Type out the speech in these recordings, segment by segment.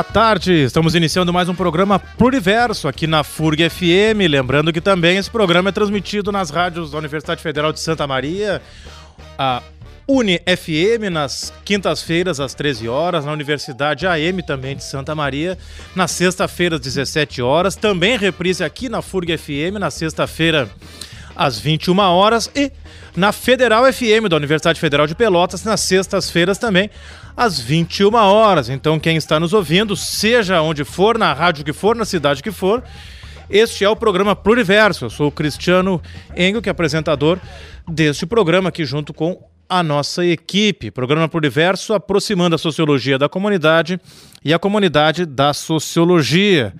Boa tarde, estamos iniciando mais um programa Pluriverso aqui na FURG FM. Lembrando que também esse programa é transmitido nas rádios da Universidade Federal de Santa Maria, a Uni FM nas quintas-feiras às 13 horas, na Universidade AM também de Santa Maria, na sexta-feira às 17 horas, também reprise aqui na FURG FM na sexta-feira às 21 horas e na Federal FM da Universidade Federal de Pelotas nas sextas-feiras também às 21 horas. Então, quem está nos ouvindo, seja onde for, na rádio que for, na cidade que for, este é o programa Pluriverso. Eu sou o Cristiano Engel, que é apresentador deste programa aqui junto com a nossa equipe. Programa Pluriverso aproximando a sociologia da comunidade e a comunidade da sociologia.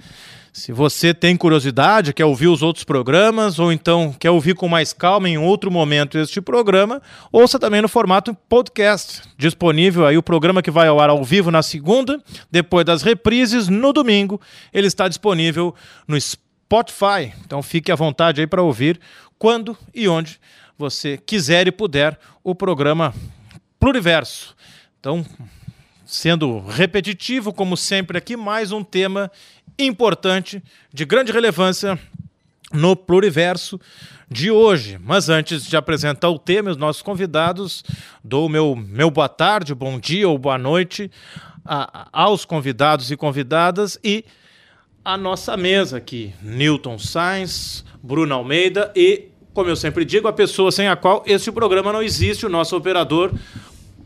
Se você tem curiosidade, quer ouvir os outros programas, ou então quer ouvir com mais calma em outro momento este programa, ouça também no formato podcast. Disponível aí o programa que vai ao ar ao vivo na segunda, depois das reprises, no domingo. Ele está disponível no Spotify. Então fique à vontade aí para ouvir quando e onde você quiser e puder o programa Pluriverso. Então, sendo repetitivo, como sempre aqui, mais um tema importante, de grande relevância no pluriverso de hoje. Mas antes de apresentar o tema e os nossos convidados, dou meu, meu boa tarde, bom dia ou boa noite a, aos convidados e convidadas e a nossa mesa aqui, Newton Sainz, Bruno Almeida e, como eu sempre digo, a pessoa sem a qual este programa não existe, o nosso operador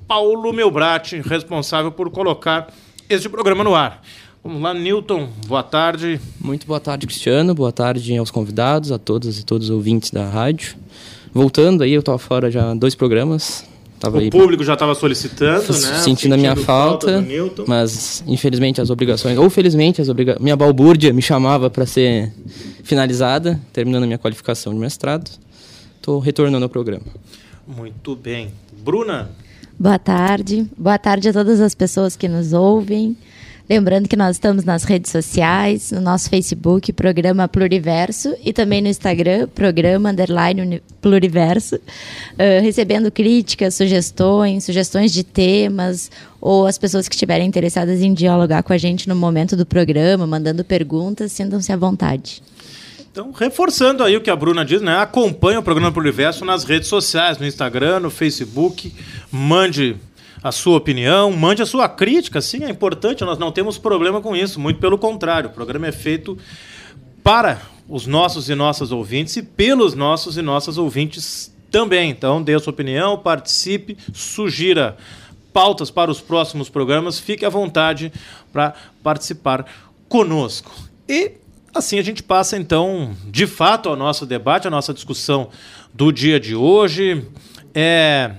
Paulo Melbrat, responsável por colocar este programa no ar. Vamos lá, Newton, boa tarde. Muito boa tarde, Cristiano. Boa tarde aos convidados, a todas e todos os ouvintes da rádio. Voltando aí, eu estava fora já dois programas. Tava o aí, público já estava solicitando, né? Sentindo, sentindo a minha falta, falta mas infelizmente as obrigações, ou felizmente as obriga minha balbúrdia me chamava para ser finalizada, terminando a minha qualificação de mestrado. Estou retornando ao programa. Muito bem. Bruna? Boa tarde. Boa tarde a todas as pessoas que nos ouvem. Lembrando que nós estamos nas redes sociais, no nosso Facebook, Programa Pluriverso, e também no Instagram, Programa Underline Pluriverso, uh, recebendo críticas, sugestões, sugestões de temas, ou as pessoas que estiverem interessadas em dialogar com a gente no momento do programa, mandando perguntas, sintam-se à vontade. Então, reforçando aí o que a Bruna diz, né? Acompanhe o programa Pluriverso nas redes sociais, no Instagram, no Facebook, mande a sua opinião, mande a sua crítica, sim, é importante, nós não temos problema com isso, muito pelo contrário, o programa é feito para os nossos e nossas ouvintes e pelos nossos e nossas ouvintes também. Então, dê a sua opinião, participe, sugira pautas para os próximos programas, fique à vontade para participar conosco. E assim a gente passa então, de fato, ao nosso debate, a nossa discussão do dia de hoje. É,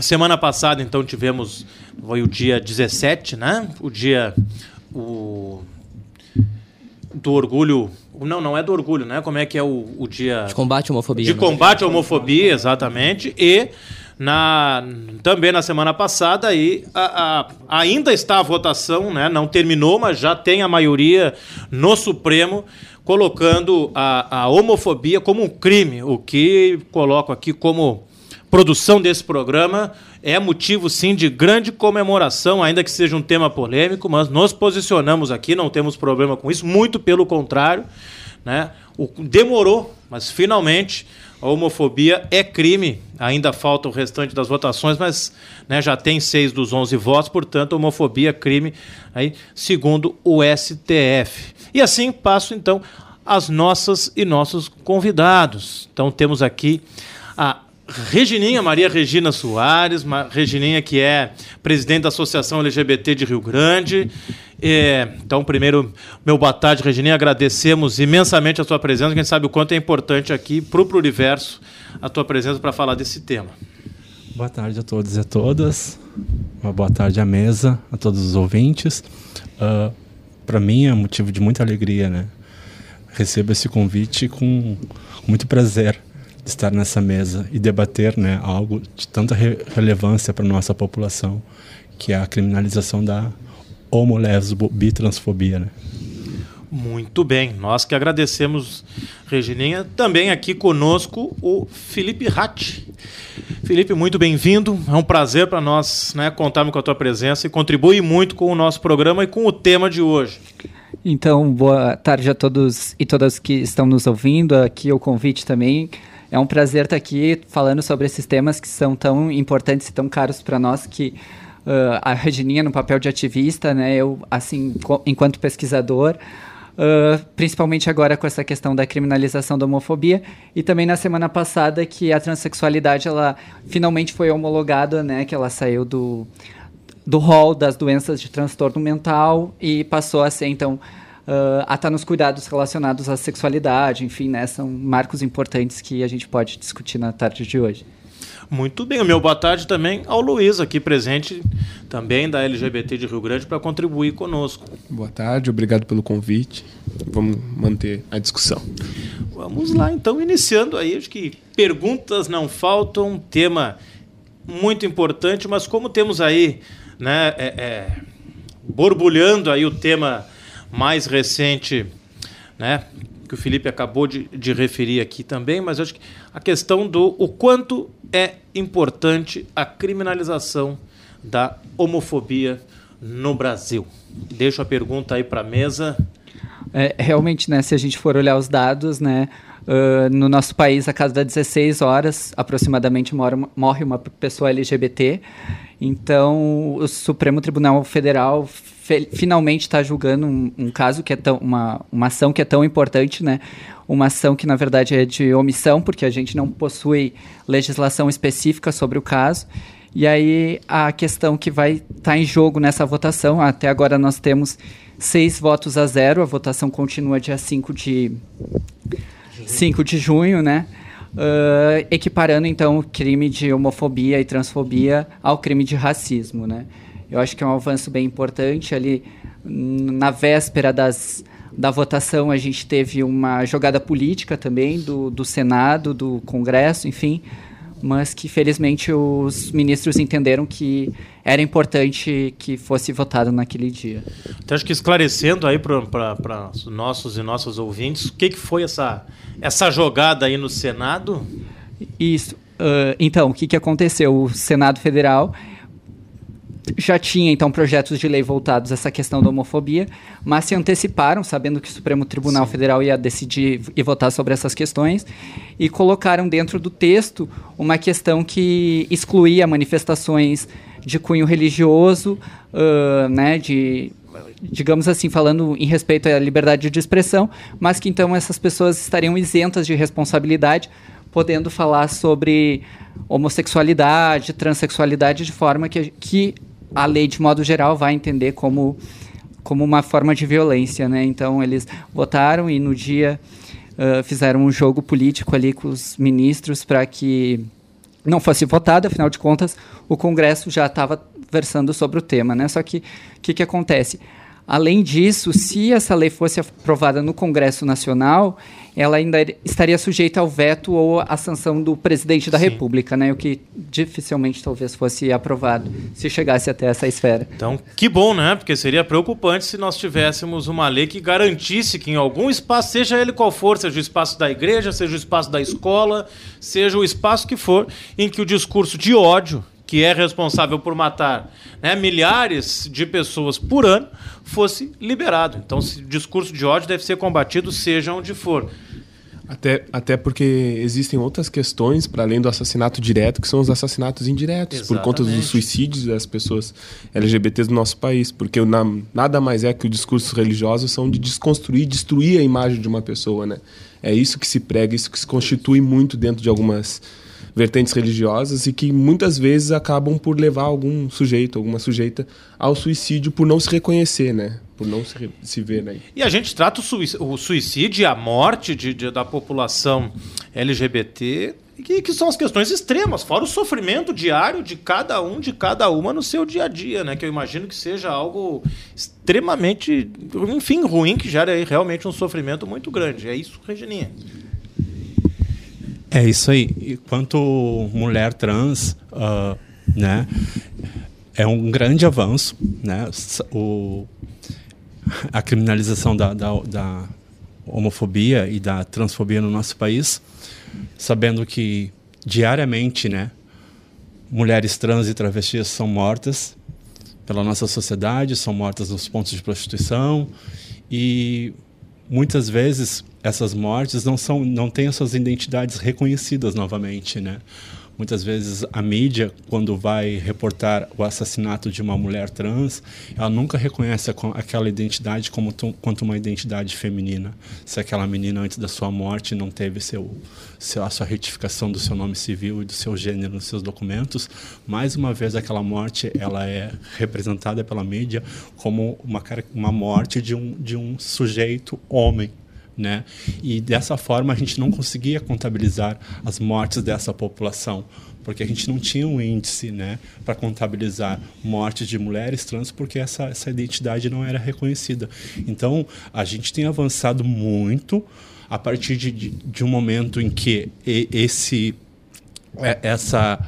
Semana passada, então, tivemos. Foi o dia 17, né? O dia. O, do orgulho. Não, não é do orgulho, né? Como é que é o, o dia. De combate à homofobia. De né? combate à homofobia, exatamente. E na, também na semana passada aí, a, a, ainda está a votação, né? não terminou, mas já tem a maioria no Supremo colocando a, a homofobia como um crime, o que coloco aqui como produção desse programa é motivo, sim, de grande comemoração, ainda que seja um tema polêmico, mas nos posicionamos aqui, não temos problema com isso, muito pelo contrário. Né? O, demorou, mas finalmente a homofobia é crime. Ainda falta o restante das votações, mas né, já tem seis dos onze votos, portanto, homofobia é crime, aí, segundo o STF. E assim passo, então, as nossas e nossos convidados. Então, temos aqui a Regininha, Maria Regina Soares, Regininha que é presidente da Associação LGBT de Rio Grande. É, então, primeiro, meu boa tarde, Regininha. Agradecemos imensamente a sua presença. Quem sabe o quanto é importante aqui para o Pluriverso a tua presença para falar desse tema. Boa tarde a todos e a todas. Uma boa tarde à mesa, a todos os ouvintes. Uh, para mim é motivo de muita alegria, né? Recebo esse convite com muito prazer estar nessa mesa e debater né, algo de tanta re relevância para a nossa população, que é a criminalização da homo, lesbo, bitransfobia. Né? Muito bem, nós que agradecemos, Regininha. Também aqui conosco o Felipe Ratti, Felipe, muito bem-vindo. É um prazer para nós né, contarmos com a tua presença e contribui muito com o nosso programa e com o tema de hoje. Então, boa tarde a todos e todas que estão nos ouvindo. Aqui o convite também. É um prazer estar aqui falando sobre esses temas que são tão importantes e tão caros para nós que uh, a Regininha no papel de ativista, né? Eu, assim, enquanto pesquisador, Uh, principalmente agora com essa questão da criminalização da homofobia e também na semana passada que a transexualidade ela finalmente foi homologada, né, que ela saiu do do rol das doenças de transtorno mental e passou a ser então uh, a estar tá nos cuidados relacionados à sexualidade, enfim, né, são marcos importantes que a gente pode discutir na tarde de hoje. Muito bem, o meu boa tarde também ao Luiz, aqui presente, também da LGBT de Rio Grande, para contribuir conosco. Boa tarde, obrigado pelo convite. Vamos manter a discussão. Vamos lá, então, iniciando aí, acho que perguntas não faltam, tema muito importante, mas como temos aí, né, é, é, borbulhando aí o tema mais recente, né, que o Felipe acabou de, de referir aqui também, mas acho que a questão do o quanto é importante a criminalização da homofobia no Brasil. Deixo a pergunta aí para a mesa. É, realmente, né, se a gente for olhar os dados, né, uh, no nosso país, a cada 16 horas, aproximadamente, morre uma, morre uma pessoa LGBT. Então, o Supremo Tribunal Federal finalmente está julgando um, um, caso que é tão uma, uma ação que é tão importante, né? Uma ação que na verdade é de omissão, porque a gente não possui legislação específica sobre o caso. E aí a questão que vai estar tá em jogo nessa votação, até agora nós temos seis votos a zero, a votação continua dia 5 de, 5 de junho, né? Uh, equiparando então o crime de homofobia e transfobia ao crime de racismo, né? Eu acho que é um avanço bem importante. Ali, na véspera das, da votação, a gente teve uma jogada política também do, do Senado, do Congresso, enfim, mas que felizmente os ministros entenderam que era importante que fosse votado naquele dia. Então, acho que esclarecendo aí para os nossos e nossas ouvintes, o que, que foi essa, essa jogada aí no Senado? Isso. Uh, então, o que, que aconteceu? O Senado Federal já tinha então projetos de lei voltados a essa questão da homofobia, mas se anteciparam, sabendo que o Supremo Tribunal Sim. Federal ia decidir e votar sobre essas questões, e colocaram dentro do texto uma questão que excluía manifestações de cunho religioso, uh, né, de digamos assim, falando em respeito à liberdade de expressão, mas que então essas pessoas estariam isentas de responsabilidade, podendo falar sobre homossexualidade, transexualidade de forma que, que a lei, de modo geral, vai entender como, como uma forma de violência. Né? Então, eles votaram e no dia uh, fizeram um jogo político ali com os ministros para que não fosse votado, afinal de contas, o Congresso já estava versando sobre o tema. Né? Só que o que, que acontece? Além disso, se essa lei fosse aprovada no Congresso Nacional, ela ainda estaria sujeita ao veto ou à sanção do presidente da Sim. República, né? O que dificilmente talvez fosse aprovado se chegasse até essa esfera. Então, que bom, né? Porque seria preocupante se nós tivéssemos uma lei que garantisse que em algum espaço, seja ele qual for, seja o espaço da igreja, seja o espaço da escola, seja o espaço que for, em que o discurso de ódio que é responsável por matar né, milhares de pessoas por ano, fosse liberado. Então, o discurso de ódio deve ser combatido, seja onde for. Até, até porque existem outras questões, para além do assassinato direto, que são os assassinatos indiretos, Exatamente. por conta dos suicídios das pessoas LGBTs do nosso país. Porque na, nada mais é que o discurso religioso são de desconstruir, destruir a imagem de uma pessoa. Né? É isso que se prega, isso que se constitui muito dentro de algumas vertentes religiosas e que muitas vezes acabam por levar algum sujeito, alguma sujeita ao suicídio por não se reconhecer, né? Por não se, se ver, né? E a gente trata o suicídio e a morte de, de, da população LGBT que, que, são as questões extremas, fora o sofrimento diário de cada um, de cada uma no seu dia a dia, né? Que eu imagino que seja algo extremamente, enfim, ruim, que gera realmente um sofrimento muito grande. É isso, Regininha. É isso aí. E quanto mulher trans, uh, né, é um grande avanço, né, o, a criminalização da, da, da homofobia e da transfobia no nosso país, sabendo que diariamente, né, mulheres trans e travestis são mortas pela nossa sociedade, são mortas nos pontos de prostituição e muitas vezes essas mortes não são não têm as suas identidades reconhecidas novamente, né? Muitas vezes a mídia, quando vai reportar o assassinato de uma mulher trans, ela nunca reconhece aquela identidade como quanto uma identidade feminina. Se aquela menina antes da sua morte não teve seu, seu, a sua retificação do seu nome civil e do seu gênero nos seus documentos, mais uma vez aquela morte ela é representada pela mídia como uma, uma morte de um, de um sujeito homem né? E dessa forma a gente não conseguia contabilizar as mortes dessa população, porque a gente não tinha um índice, né, para contabilizar mortes de mulheres trans, porque essa, essa identidade não era reconhecida. Então a gente tem avançado muito a partir de, de, de um momento em que esse é, essa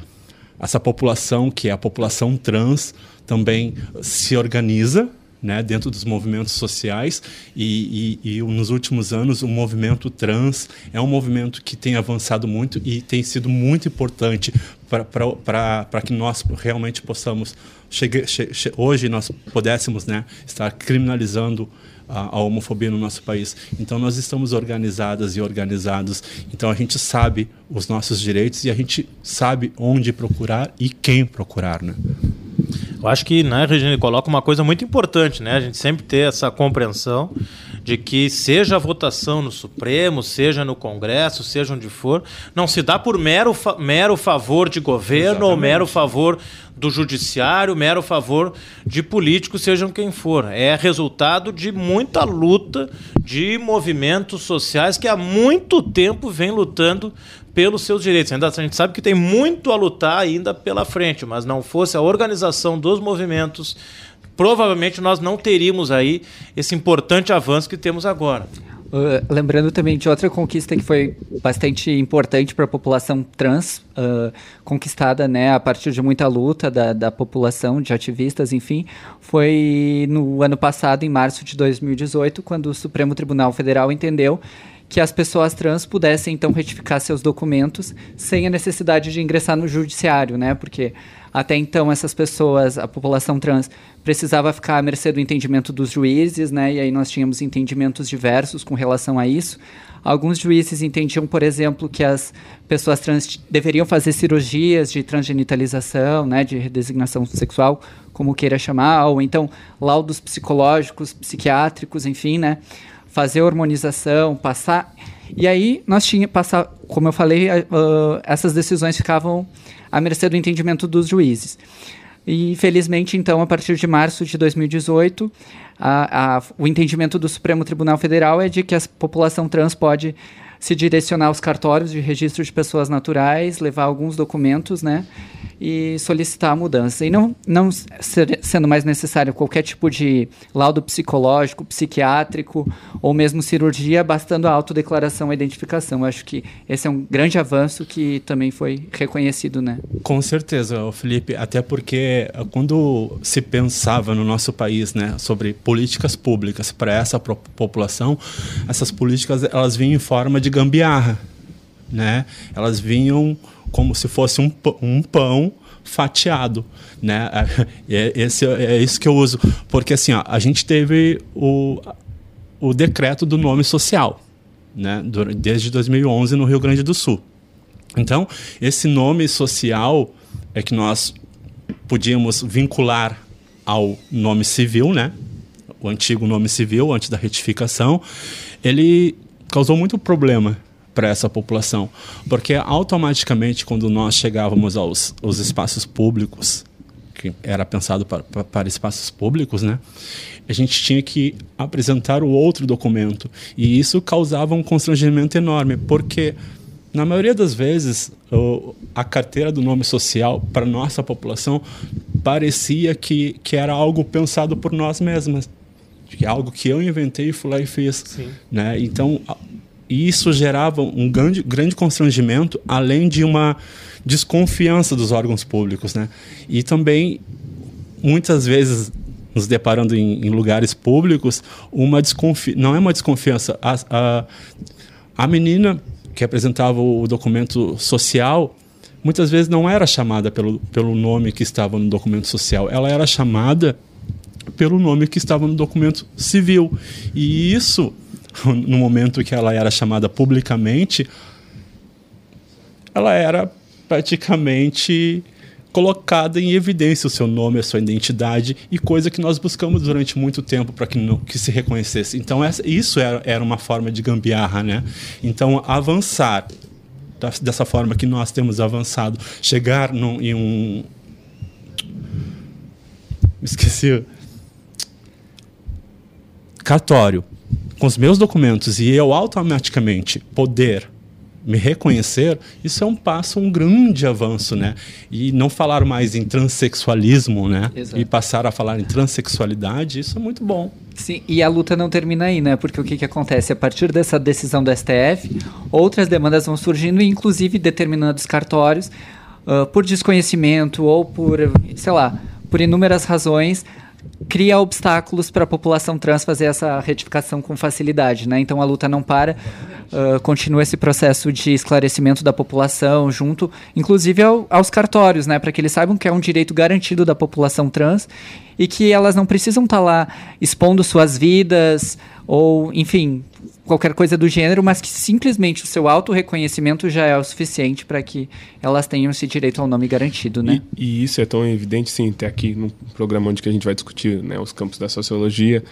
essa população que é a população trans também se organiza né, dentro dos movimentos sociais. E, e, e, nos últimos anos o movimento trans é um movimento que tem avançado muito e tem sido muito importante para que nós realmente possamos chegue, che, hoje nós pudéssemos né, estar criminalizando a, a, homofobia no nosso país. Então nós estamos organizadas e organizados. Então a gente sabe os nossos direitos e a gente sabe onde procurar e quem procurar, né? Eu acho que, né, Regina, coloca uma coisa muito importante, né? A gente sempre ter essa compreensão de que seja a votação no Supremo, seja no Congresso, seja onde for, não se dá por mero, fa mero favor de governo Exatamente. ou mero favor do judiciário, mero favor de políticos, sejam quem for. É resultado de muita luta de movimentos sociais que há muito tempo vem lutando pelos seus direitos. Ainda a gente sabe que tem muito a lutar ainda pela frente, mas não fosse a organização dos movimentos, provavelmente nós não teríamos aí esse importante avanço que temos agora. Uh, lembrando também de outra conquista que foi bastante importante para a população trans, uh, conquistada né, a partir de muita luta da, da população, de ativistas, enfim, foi no ano passado, em março de 2018, quando o Supremo Tribunal Federal entendeu que as pessoas trans pudessem então retificar seus documentos sem a necessidade de ingressar no judiciário, né? Porque até então essas pessoas, a população trans, precisava ficar à mercê do entendimento dos juízes, né? E aí nós tínhamos entendimentos diversos com relação a isso. Alguns juízes entendiam, por exemplo, que as pessoas trans deveriam fazer cirurgias de transgenitalização, né, de redesignação sexual, como queira chamar, ou então laudos psicológicos, psiquiátricos, enfim, né? fazer hormonização, passar. E aí nós tínhamos, passar, como eu falei, uh, essas decisões ficavam à mercê do entendimento dos juízes. E felizmente, então, a partir de março de 2018, a, a, o entendimento do Supremo Tribunal Federal é de que a população trans pode se direcionar aos cartórios de registro de pessoas naturais, levar alguns documentos, né? E solicitar a mudança. E não, não ser, sendo mais necessário qualquer tipo de laudo psicológico, psiquiátrico ou mesmo cirurgia, bastando a autodeclaração e identificação. Eu acho que esse é um grande avanço que também foi reconhecido, né? Com certeza, Felipe. Até porque eh, quando se pensava no nosso país, né, sobre políticas públicas para essa população, essas políticas elas vinham em forma de de gambiarra, né? Elas vinham como se fosse um, um pão fatiado, né? É, esse, é isso que eu uso, porque assim, ó, a gente teve o, o decreto do nome social, né? Desde 2011 no Rio Grande do Sul. Então, esse nome social é que nós podíamos vincular ao nome civil, né? O antigo nome civil, antes da retificação, ele causou muito problema para essa população, porque automaticamente quando nós chegávamos aos, aos espaços públicos, que era pensado para, para espaços públicos, né? A gente tinha que apresentar o outro documento e isso causava um constrangimento enorme, porque na maioria das vezes o, a carteira do nome social para nossa população parecia que, que era algo pensado por nós mesmas que é algo que eu inventei e fui lá e fiz. Sim. Né? Então, isso gerava um grande, grande constrangimento, além de uma desconfiança dos órgãos públicos. Né? E também, muitas vezes, nos deparando em, em lugares públicos, uma desconfi não é uma desconfiança. A, a, a menina que apresentava o documento social muitas vezes não era chamada pelo, pelo nome que estava no documento social, ela era chamada pelo nome que estava no documento civil. E isso, no momento que ela era chamada publicamente, ela era praticamente colocada em evidência o seu nome, a sua identidade e coisa que nós buscamos durante muito tempo para que, que se reconhecesse. Então essa, isso era, era uma forma de gambiarra, né? Então avançar dessa forma que nós temos avançado, chegar num, em um esqueci cartório com os meus documentos e eu automaticamente poder me reconhecer, isso é um passo, um grande avanço, né? E não falar mais em transexualismo, né? Exato. E passar a falar em transexualidade, isso é muito bom. Sim, e a luta não termina aí, né? Porque o que, que acontece? A partir dessa decisão do STF, outras demandas vão surgindo, inclusive determinados cartórios, uh, por desconhecimento ou por, sei lá, por inúmeras razões, cria obstáculos para a população trans fazer essa retificação com facilidade, né? Então a luta não para, uh, continua esse processo de esclarecimento da população, junto, inclusive ao, aos cartórios, né? Para que eles saibam que é um direito garantido da população trans e que elas não precisam estar tá lá expondo suas vidas ou, enfim, qualquer coisa do gênero, mas que simplesmente o seu auto-reconhecimento já é o suficiente para que elas tenham esse direito ao nome garantido, né? E, e, isso é tão evidente, sim, até aqui no programa onde que a gente vai discutir né, os campos da sociologia,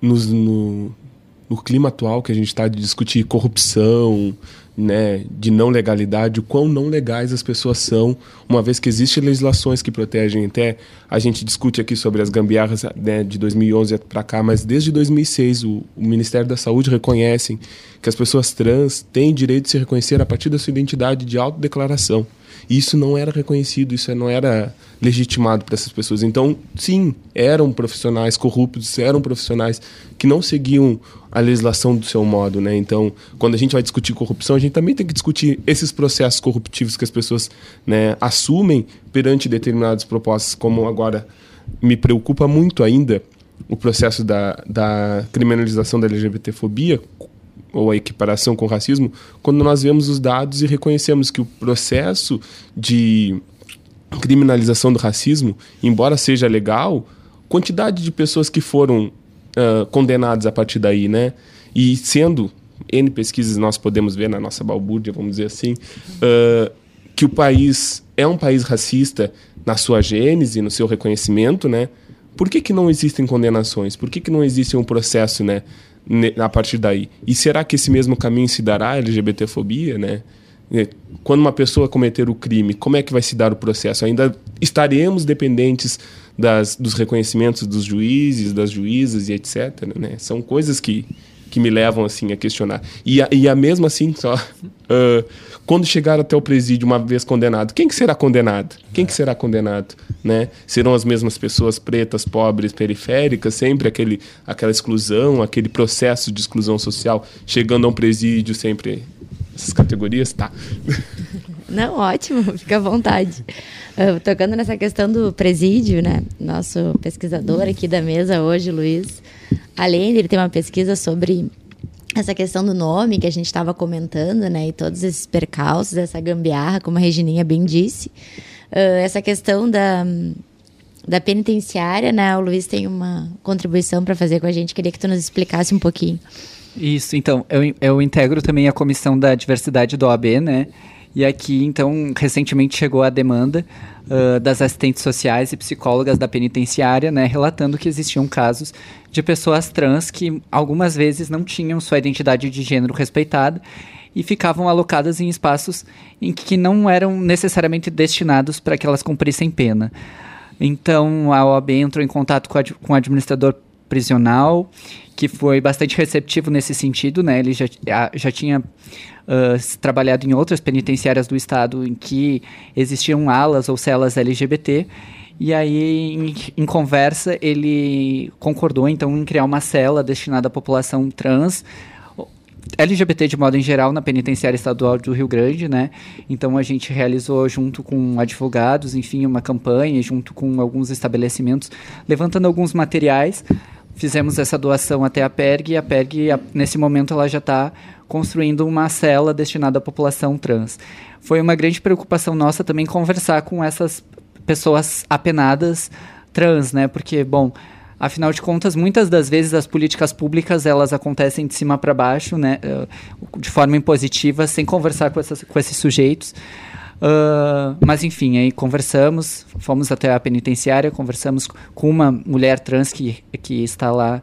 nos, no, no clima atual que a gente está de discutir corrupção, né, de não legalidade, o quão não legais as pessoas são, uma vez que existem legislações que protegem até a gente discute aqui sobre as gambiarras né, de 2011 para cá, mas desde 2006 o, o, Ministério da Saúde reconhece que as pessoas trans têm direito de se reconhecer a partir da sua identidade de autodeclaração. E isso não era reconhecido, isso não era legitimado para essas pessoas. Então, sim, eram profissionais corruptos, eram profissionais que não seguiam a legislação do seu modo, né? Então, quando a gente vai discutir corrupção, a gente também tem que discutir esses processos corruptivos que as pessoas né, assumem perante determinadas propostas, como agora me preocupa muito ainda o processo da, da criminalização da LGBTfobia ou a equiparação com o racismo, quando nós vemos os dados e reconhecemos que o processo de criminalização do racismo, embora seja legal, quantidade de pessoas que foram uh, condenadas a partir daí, né? E sendo N pesquisas nós podemos ver na nossa balbúrdia, vamos dizer assim, uh, que o país é um país racista na sua gênese, no seu reconhecimento, né? Por que, que não existem condenações? Por que, que não existe um processo, né? a partir daí. E será que esse mesmo caminho se dará à LGBTfobia, né? Quando uma pessoa cometer o crime, como é que vai se dar o processo? Ainda estaremos dependentes das, dos reconhecimentos dos juízes, das juízas e etc. Né? São coisas que, que me levam assim a questionar. E a, e a assim, só uh, quando chegar até o presídio uma vez condenado, quem que será condenado? Quem que será condenado? Né? Serão as mesmas pessoas pretas, pobres, periféricas, sempre aquele, aquela exclusão, aquele processo de exclusão social, chegando a um presídio sempre essas categorias, tá? Não, ótimo, fica à vontade. Uh, tocando nessa questão do presídio, né? Nosso pesquisador aqui da mesa hoje, Luiz, além de ter uma pesquisa sobre essa questão do nome que a gente estava comentando, né? E todos esses percalços, essa gambiarra, como a Regininha bem disse. Uh, essa questão da, da penitenciária, né? O Luiz tem uma contribuição para fazer com a gente. Queria que tu nos explicasse um pouquinho. Isso, então, eu, eu integro também a comissão da diversidade do OAB, né? E aqui, então, recentemente chegou a demanda uh, das assistentes sociais e psicólogas da penitenciária, né, relatando que existiam casos de pessoas trans que algumas vezes não tinham sua identidade de gênero respeitada e ficavam alocadas em espaços em que não eram necessariamente destinados para que elas cumprissem pena. Então, a OAB entrou em contato com, a, com o administrador prisional, que foi bastante receptivo nesse sentido, né? Ele já, já tinha uh, trabalhado em outras penitenciárias do estado em que existiam alas ou celas LGBT. E aí, em, em, conversa, ele concordou então em criar uma cela destinada à população trans, LGBT de modo em geral, na penitenciária estadual do Rio Grande, né? Então a gente realizou junto com advogados, enfim, uma campanha junto com alguns estabelecimentos, levantando alguns materiais fizemos essa doação até a PERG e a PERG, nesse momento, ela já está construindo uma cela destinada à população trans. Foi uma grande preocupação nossa também conversar com essas pessoas apenadas trans, né? Porque, bom, afinal de contas, muitas das vezes as políticas públicas elas acontecem de cima para baixo, né? Eh, de forma impositiva, sem conversar com, essas, com esses sujeitos. Uh, mas enfim, aí conversamos, fomos até a penitenciária, conversamos com uma mulher trans que, que está lá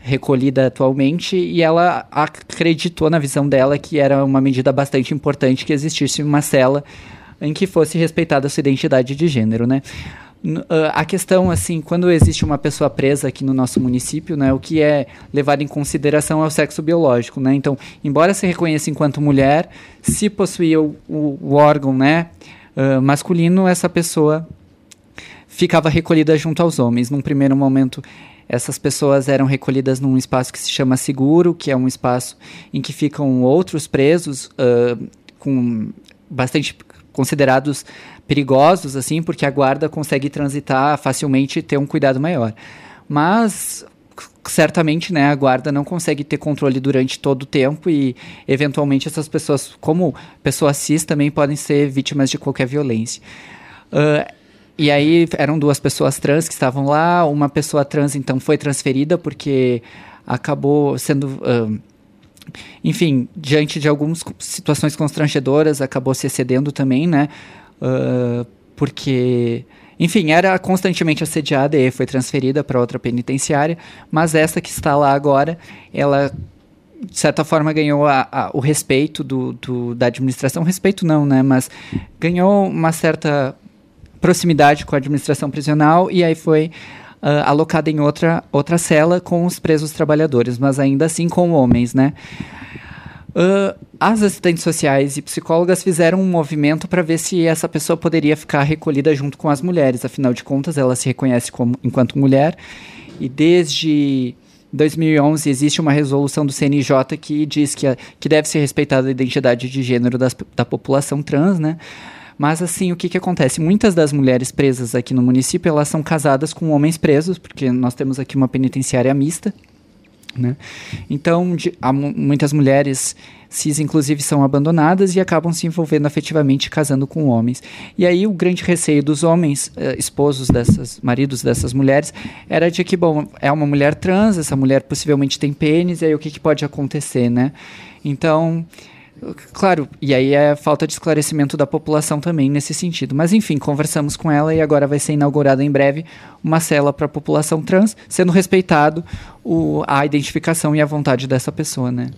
recolhida atualmente e ela acreditou na visão dela que era uma medida bastante importante que existisse uma cela em que fosse respeitada a sua identidade de gênero, né? Ah, a questão, assim, quando existe uma pessoa presa aqui no nosso município, né, o que é levado em consideração é o sexo biológico, né? Então, embora se reconheça enquanto mulher, se possuía o, o, órgão, né, uh, masculino, essa pessoa ficava recolhida junto aos homens. Num primeiro momento, essas pessoas eram recolhidas num espaço que se chama seguro, que é um espaço em que ficam outros presos uh, com bastante considerados perigosos, assim, porque a guarda consegue transitar facilmente e ter um cuidado maior. Mas certamente né, a guarda não consegue ter controle durante todo o tempo e eventualmente essas pessoas, como pessoas cis, também podem ser vítimas de qualquer violência. Uh, e aí eram duas pessoas trans que estavam lá, uma pessoa trans então foi transferida porque acabou sendo uh, enfim, diante de algumas situações constrangedoras, acabou se excedendo também, né? Uh, porque, enfim, era constantemente assediada e foi transferida para outra penitenciária, mas essa que está lá agora, ela de certa forma ganhou a, a, o respeito do, do, da administração, respeito não, né, mas ganhou uma certa proximidade com a administração prisional e aí foi uh, alocada em outra, outra cela com os presos trabalhadores, mas ainda assim com homens, né. Uh, as assistentes sociais e psicólogas fizeram um movimento para ver se essa pessoa poderia ficar recolhida junto com as mulheres. Afinal de contas, ela se reconhece como, enquanto mulher. E desde 2011 existe uma resolução do CNJ que diz que, a, que deve ser respeitada a identidade de gênero das, da população trans, né? Mas assim, o que, que acontece? Muitas das mulheres presas aqui no município, elas são casadas com homens presos, porque nós temos aqui uma penitenciária mista, né? Então, de, muitas mulheres cis, inclusive, são abandonadas e acabam se envolvendo afetivamente casando com homens. E aí o grande receio dos homens, eh, esposos dessas, maridos dessas mulheres, era de que, bom, é uma mulher trans, essa mulher possivelmente tem pênis, e aí o que, que pode acontecer, né? Então, Claro, e aí é falta de esclarecimento da população também nesse sentido. Mas enfim, conversamos com ela e agora vai ser inaugurada em breve uma cela para a população trans, sendo respeitado o, a identificação e a vontade dessa pessoa, né?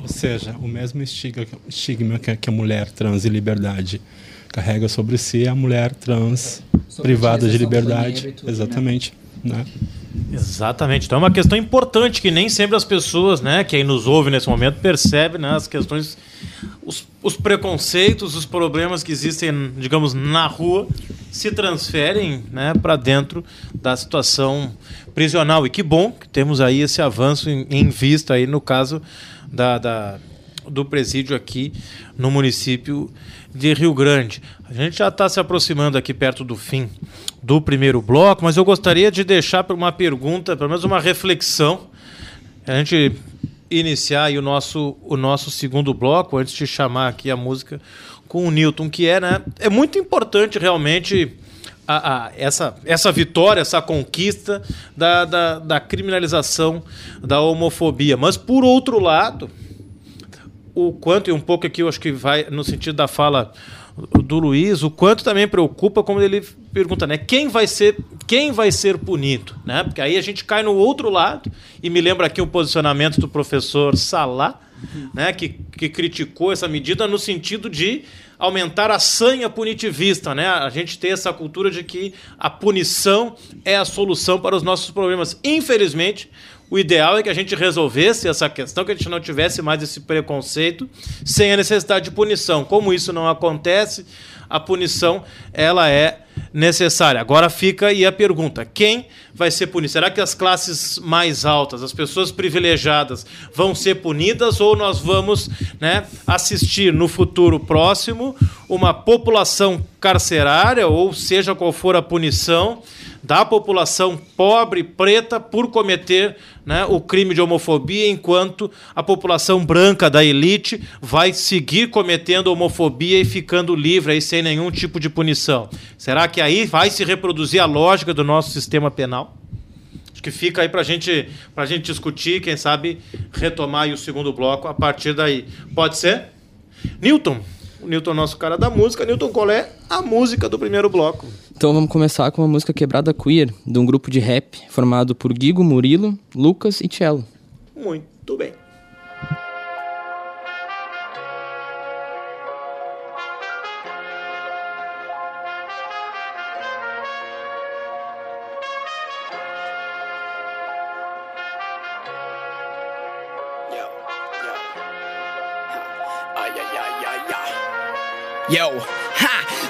Ou seja, o mesmo estigma, estigma que a mulher trans e liberdade carrega sobre si, a mulher trans sobre privada de liberdade. Tudo, né? Exatamente. Né? Né? Exatamente. Então é uma questão importante que nem sempre as pessoas, né, que aí nos ouvem nesse momento, percebem né, as questões, os, os preconceitos, os problemas que existem, digamos, na rua, se transferem né, para dentro da situação prisional. E que bom que temos aí esse avanço em, em vista aí no caso da, da, do presídio aqui no município de Rio Grande. A gente já está se aproximando aqui perto do fim do primeiro bloco, mas eu gostaria de deixar uma pergunta, pelo menos uma reflexão, a gente iniciar o nosso, o nosso segundo bloco, antes de chamar aqui a música com o Newton, que é, né, é muito importante realmente a, a, essa, essa vitória, essa conquista da, da, da criminalização da homofobia. Mas, por outro lado, o quanto, e um pouco aqui eu acho que vai no sentido da fala do Luiz, o quanto também preocupa, como ele pergunta, né? Quem vai ser, quem vai ser punido, né? Porque aí a gente cai no outro lado e me lembra aqui o posicionamento do professor Salá, né? Que, que criticou essa medida no sentido de aumentar a sanha punitivista, né? A gente tem essa cultura de que a punição é a solução para os nossos problemas. Infelizmente, o ideal é que a gente resolvesse essa questão, que a gente não tivesse mais esse preconceito sem a necessidade de punição. Como isso não acontece, a punição ela é necessária. Agora fica aí a pergunta: quem vai ser punido? Será que as classes mais altas, as pessoas privilegiadas, vão ser punidas ou nós vamos né, assistir no futuro próximo uma população carcerária, ou seja qual for a punição, da população pobre, preta, por cometer né, o crime de homofobia, enquanto a população branca da elite vai seguir cometendo homofobia e ficando livre aí sem nenhum tipo de punição. Será que aí vai se reproduzir a lógica do nosso sistema penal? Acho que fica aí para gente, a gente discutir, quem sabe retomar o segundo bloco a partir daí. Pode ser? Newton, o Newton é nosso cara da música. Newton, qual é a música do primeiro bloco? Então vamos começar com uma música Quebrada Queer, de um grupo de rap formado por Guigo, Murilo, Lucas e Cello. Muito bem. Yo!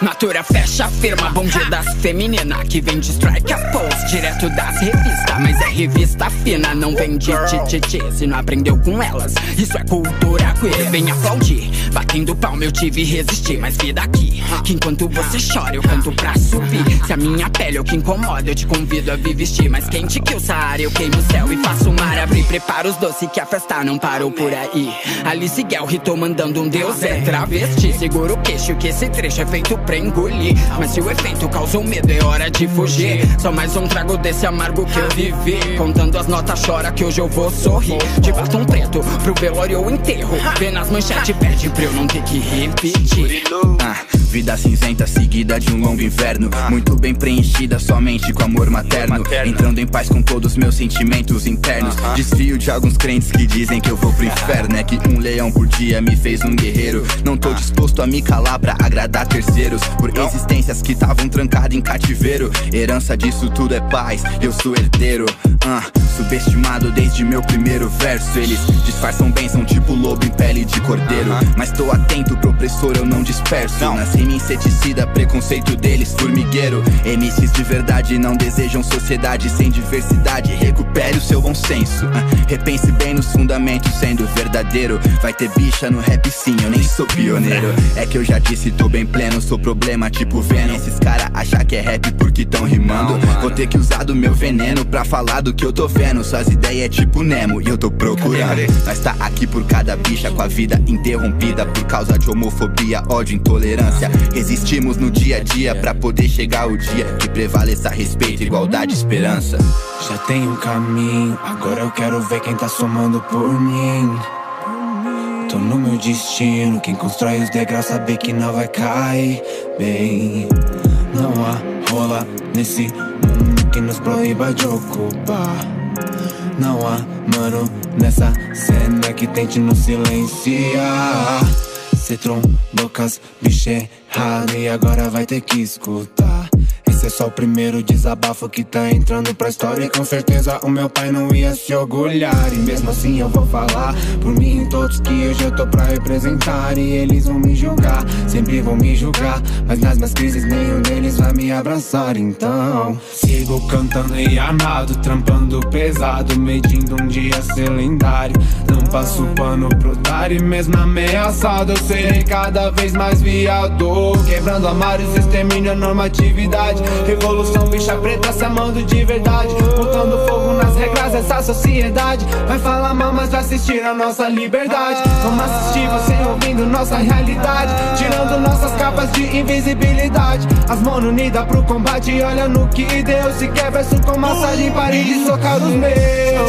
Natura fecha a firma, bonde das femininas Que vem de strike a pose, direto das revistas Mas é revista fina, não vem de tititi Se não aprendeu com elas, isso é cultura queer Vem aplaudir, batendo palma eu tive resistir Mas vida aqui, que enquanto você chora eu canto pra subir. Se a minha pele é o que incomoda, eu te convido a vir vestir Mais quente que o Saara, eu queimo o céu e faço o mar abrir Prepara os doces que a festa não parou por aí. Alice Guel, Rito mandando um deus é travesti. Segura o queixo que esse trecho é feito pra engolir. Mas se o efeito causou medo, é hora de fugir. Só mais um trago desse amargo que eu vivi. Contando as notas, chora que hoje eu vou sorrir. De batom preto pro velório ou enterro. Vê nas manchetes, pede pra eu não ter que repetir. Ah, vida cinzenta seguida de um longo inverno. Muito bem preenchida somente com amor materno. Entrando em paz com todos meus sentimentos internos. Desfio de alguns crentes que dizem que eu vou pro inferno. É que um leão por dia me fez um guerreiro. Não tô disposto a me calar pra agradar terceiros Por existências que estavam trancadas em cativeiro. Herança disso tudo é paz, eu sou herdeiro. Uh, Subestimado desde meu primeiro verso. Eles disfarçam bem, são tipo lobo em pele de cordeiro. Mas tô atento pro opressor, eu não disperso. Nas rima inseticida, preconceito deles, formigueiro. MCs de verdade não desejam sociedade sem diversidade. Recupere o seu bom senso. Uh, Repense bem nos fundamentos, sendo verdadeiro. Vai ter bicha no rap sim, eu nem sou pioneiro. É que eu já disse, tô bem pleno, sou problema tipo Venom. Esses cara achar que é rap porque tão rimando. Vou ter que usar do meu veneno pra falar do que eu tô vendo. Suas ideias é tipo Nemo e eu tô procurando. Nós tá aqui por cada bicha com a vida interrompida Por causa de homofobia, ódio, intolerância Resistimos no dia a dia pra poder chegar o dia Que prevaleça respeito, igualdade e esperança Já tem um caminho, agora eu quero ver quem tá somando por mim Tô no meu destino, quem constrói os degraus sabe que não vai cair bem. Não há rola nesse mundo que nos proíba de ocupar. Não há mano nessa cena que tente nos silenciar. Cê trombocas, bicho errado e agora vai ter que escutar. Esse é só o primeiro desabafo que tá entrando pra história. E com certeza o meu pai não ia se orgulhar. E mesmo assim eu vou falar por mim e todos que hoje eu tô pra representar. E eles vão me julgar, sempre vão me julgar. Mas nas minhas crises nenhum deles vai me abraçar. Então sigo cantando e amado, trampando pesado Medindo um dia ser lendário. Não passo pano pro otário mesmo ameaçado Eu serei cada vez mais viado. Quebrando armários, extermínio a normatividade Revolução bicha preta se amando de verdade. Botando fogo nas regras dessa sociedade. Vai falar mal, mas vai assistir a nossa liberdade. Vamos assistir você ouvindo nossa realidade. Tirando nossas capas de invisibilidade. As mãos unidas pro combate Olha no que Deus se quebra isso com massagem Pare de socar os meus.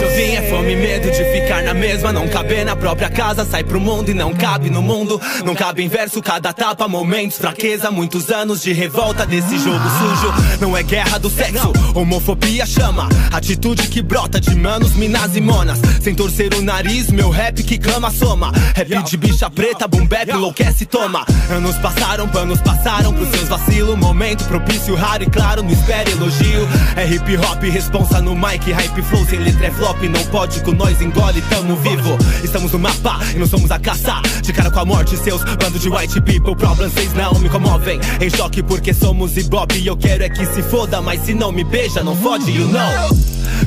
Eu vim é fome e medo de ficar na mesma. Não caber na própria casa, sai pro mundo e não cabe no mundo. Não cabe em verso, cada tapa, momentos, fraqueza. Muitos anos de revolta desse jogo sujo não é guerra do sexo, homofobia chama. Atitude que brota de manos, minas e monas. Sem torcer o nariz, meu rap que clama soma. Rap de bicha preta, boom bap, enlouquece toma. Anos passaram, panos passaram pros seus vacilos. Momento propício, raro e claro, não espere elogio. É hip hop, responsa no mic, hype flow. Sem letra é flop, não pode com nós engole, tamo vivo. Estamos no mapa e não somos a caça. De cara com a morte, seus bando de white people. Problems, vocês não me comovem. Em choque porque somos ibope e eu quero é que se foda, mas se não me beija, não fode, you know.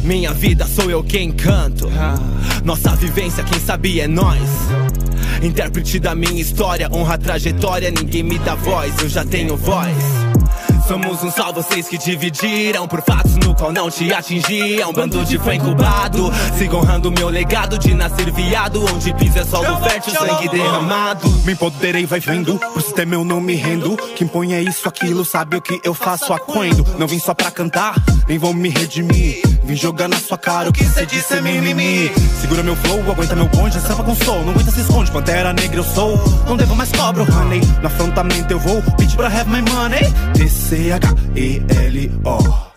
Minha vida sou eu quem canto. Nossa vivência, quem sabe é nós. Intérprete da minha história, honra a trajetória, ninguém me dá voz, eu já tenho voz. Somos um só, vocês que dividiram. Por fatos no qual não te atingiam. Bando de fã incubado Sigo honrando meu legado. De nascer viado Onde pisa é solo fértil, sangue derramado. Me empoderei, vai vendo. Pro sistema eu não me rendo. Quem põe é isso, aquilo, sabe o que eu faço aquendo Não vim só pra cantar, nem vou me redimir. Vim jogar na sua cara o que cê disse é mimimi. Segura meu flow, aguenta meu bonde, samba com soul. Não aguenta se esconde, pantera negra eu sou. Não devo mais cobro, honey. No afrontamento eu vou, bitch pra have my money se jeg i alle år.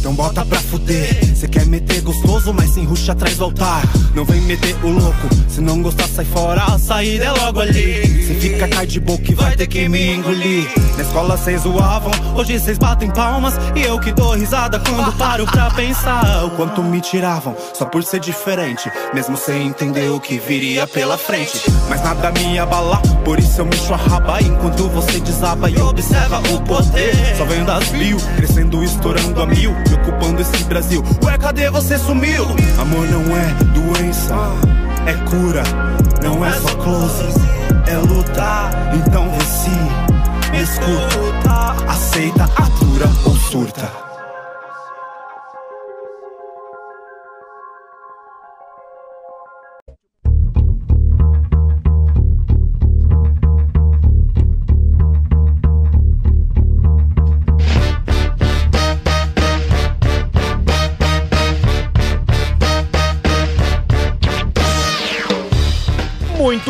Então bota pra fuder. Cê quer meter gostoso, mas sem ruxa atrás do altar. Não vem meter o louco, se não gostar, sai fora. A saída é logo ali. Cê fica cai de boca e vai ter que me engolir. Na escola cês zoavam, hoje cês batem palmas. E eu que dou risada quando paro pra pensar. O quanto me tiravam, só por ser diferente. Mesmo sem entender o que viria pela frente. Mas nada me abala, por isso eu mexo a raba. Enquanto você desaba e observa o poder. Só vendo das mil, crescendo, estourando a mil ocupando esse Brasil. Ué, cadê você sumiu? Amor não é doença, é cura, não é só close, é luta. Então vê se escuta, aceita, atura ou surta.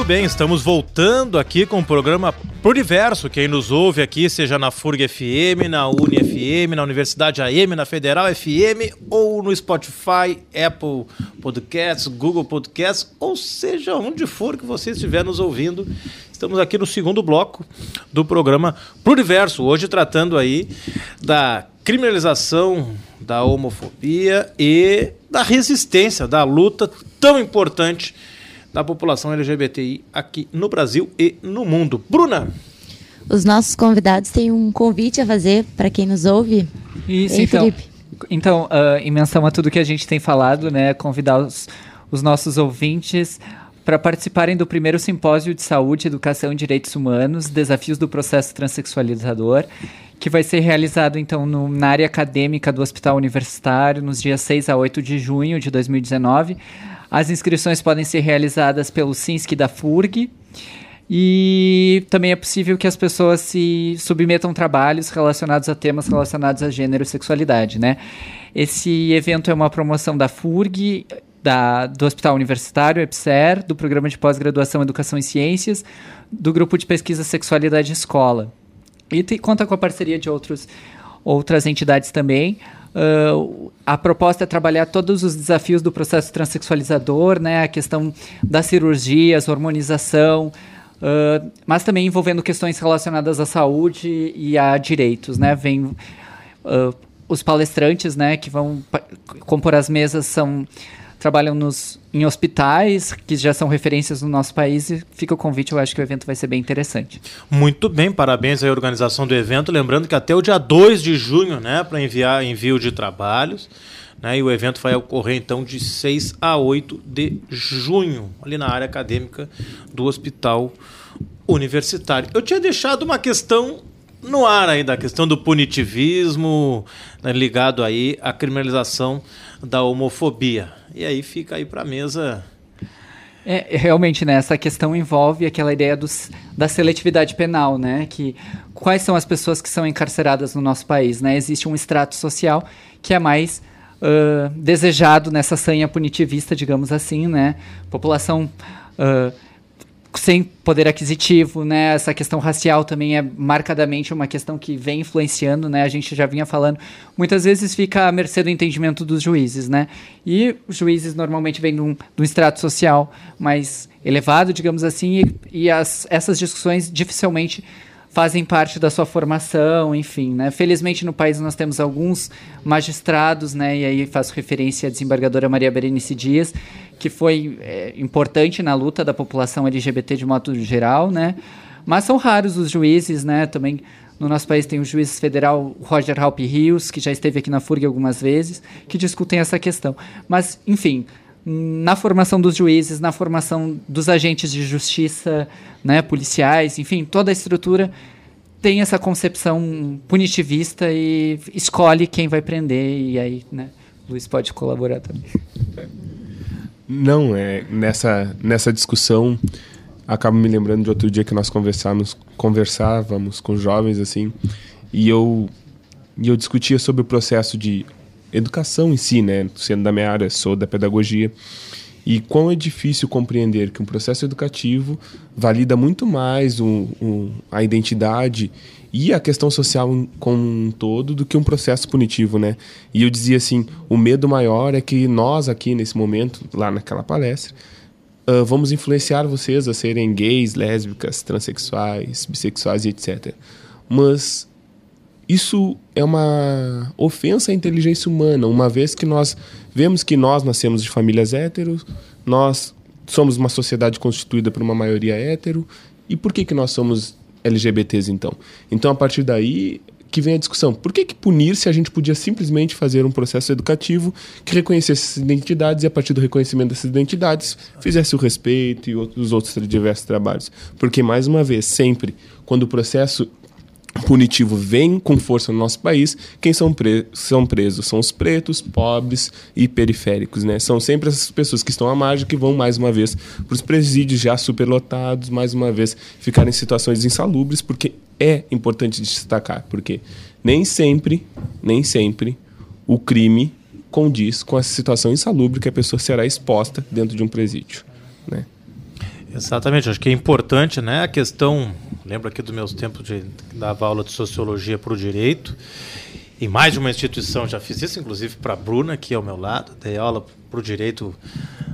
Muito bem, estamos voltando aqui com o programa Pluriverso. Quem nos ouve aqui, seja na FURG FM, na Uni FM, na Universidade AM, na Federal FM, ou no Spotify, Apple Podcasts, Google Podcasts, ou seja, onde for que você estiver nos ouvindo. Estamos aqui no segundo bloco do programa Pluriverso, hoje tratando aí da criminalização da homofobia e da resistência, da luta tão importante da população LGBTI aqui no Brasil e no mundo. Bruna! Os nossos convidados têm um convite a fazer para quem nos ouve. Isso, Ei, então. Felipe. Então, uh, em menção a tudo que a gente tem falado, né, convidar os, os nossos ouvintes para participarem do primeiro simpósio de saúde, educação e direitos humanos, desafios do processo transexualizador, que vai ser realizado então no, na área acadêmica do Hospital Universitário nos dias 6 a 8 de junho de 2019, as inscrições podem ser realizadas pelo SINSC da FURG. E também é possível que as pessoas se submetam trabalhos relacionados a temas relacionados a gênero e sexualidade, né? Esse evento é uma promoção da FURG, da, do Hospital Universitário, EPSER, do Programa de Pós-Graduação Educação e Ciências, do Grupo de Pesquisa Sexualidade Escola. E te, conta com a parceria de outros, outras entidades também. Uh, a proposta é trabalhar todos os desafios do processo transexualizador, né, a questão das cirurgias, hormonização, uh, mas também envolvendo questões relacionadas à saúde e a direitos. Né, vem, uh, os palestrantes né, que vão compor as mesas são trabalham nos, em hospitais, que já são referências no nosso país, e fica o convite, eu acho que o evento vai ser bem interessante. Muito bem, parabéns à organização do evento, lembrando que até o dia 2 de junho, né, para enviar envio de trabalhos, né, e o evento vai ocorrer então de 6 a 8 de junho, ali na área acadêmica do Hospital Universitário. Eu tinha deixado uma questão no ar aí da questão do punitivismo né, ligado aí à criminalização da homofobia. E aí fica aí para a mesa. É, realmente, né, essa questão envolve aquela ideia dos, da seletividade penal, né, que quais são as pessoas que são encarceradas no nosso país, né, existe um extrato social que é mais uh, desejado nessa sanha punitivista, digamos assim, né, população uh, sem poder aquisitivo, né? Essa questão racial também é marcadamente uma questão que vem influenciando, né? A gente já vinha falando, muitas vezes fica à mercê do entendimento dos juízes, né? E os juízes normalmente vêm de um, de um extrato social mais elevado, digamos assim, e, e as, essas discussões dificilmente fazem parte da sua formação, enfim, né? Felizmente no país nós temos alguns magistrados, né? E aí faço referência à desembargadora Maria Berenice Dias, que foi é, importante na luta da população LGBT de modo geral, né? Mas são raros os juízes, né? Também no nosso país tem o juiz federal Roger Halpe Rios, que já esteve aqui na FURG algumas vezes, que discutem essa questão. Mas, enfim, na formação dos juízes, na formação dos agentes de justiça, né, policiais, enfim, toda a estrutura tem essa concepção punitivista e escolhe quem vai prender e aí, né? Luiz pode colaborar também. Não, é nessa nessa discussão acabo me lembrando de outro dia que nós conversávamos conversávamos com jovens assim e eu e eu discutia sobre o processo de educação em si, né? Sendo da minha área, sou da pedagogia. E quão é difícil compreender que um processo educativo valida muito mais um, um, a identidade e a questão social como um todo do que um processo punitivo, né? E eu dizia assim, o medo maior é que nós aqui nesse momento, lá naquela palestra, uh, vamos influenciar vocês a serem gays, lésbicas, transexuais, bissexuais e etc. Mas isso é uma ofensa à inteligência humana, uma vez que nós vemos que nós nascemos de famílias héteros, nós somos uma sociedade constituída por uma maioria hétero, e por que, que nós somos LGBTs então? Então, a partir daí que vem a discussão. Por que, que punir se a gente podia simplesmente fazer um processo educativo que reconhecesse essas identidades e, a partir do reconhecimento dessas identidades, fizesse o respeito e os outros diversos trabalhos? Porque, mais uma vez, sempre, quando o processo punitivo vem com força no nosso país, quem são, pre são presos são os pretos, pobres e periféricos, né? São sempre essas pessoas que estão à margem que vão mais uma vez para os presídios já superlotados, mais uma vez ficar em situações insalubres, porque é importante destacar, porque nem sempre, nem sempre o crime condiz com essa situação insalubre que a pessoa será exposta dentro de um presídio, né? Exatamente, acho que é importante, né, a questão Lembro aqui dos meus tempos de dar aula de sociologia para o direito. Em mais de uma instituição já fiz isso, inclusive para a Bruna, aqui ao meu lado. Dei aula para o direito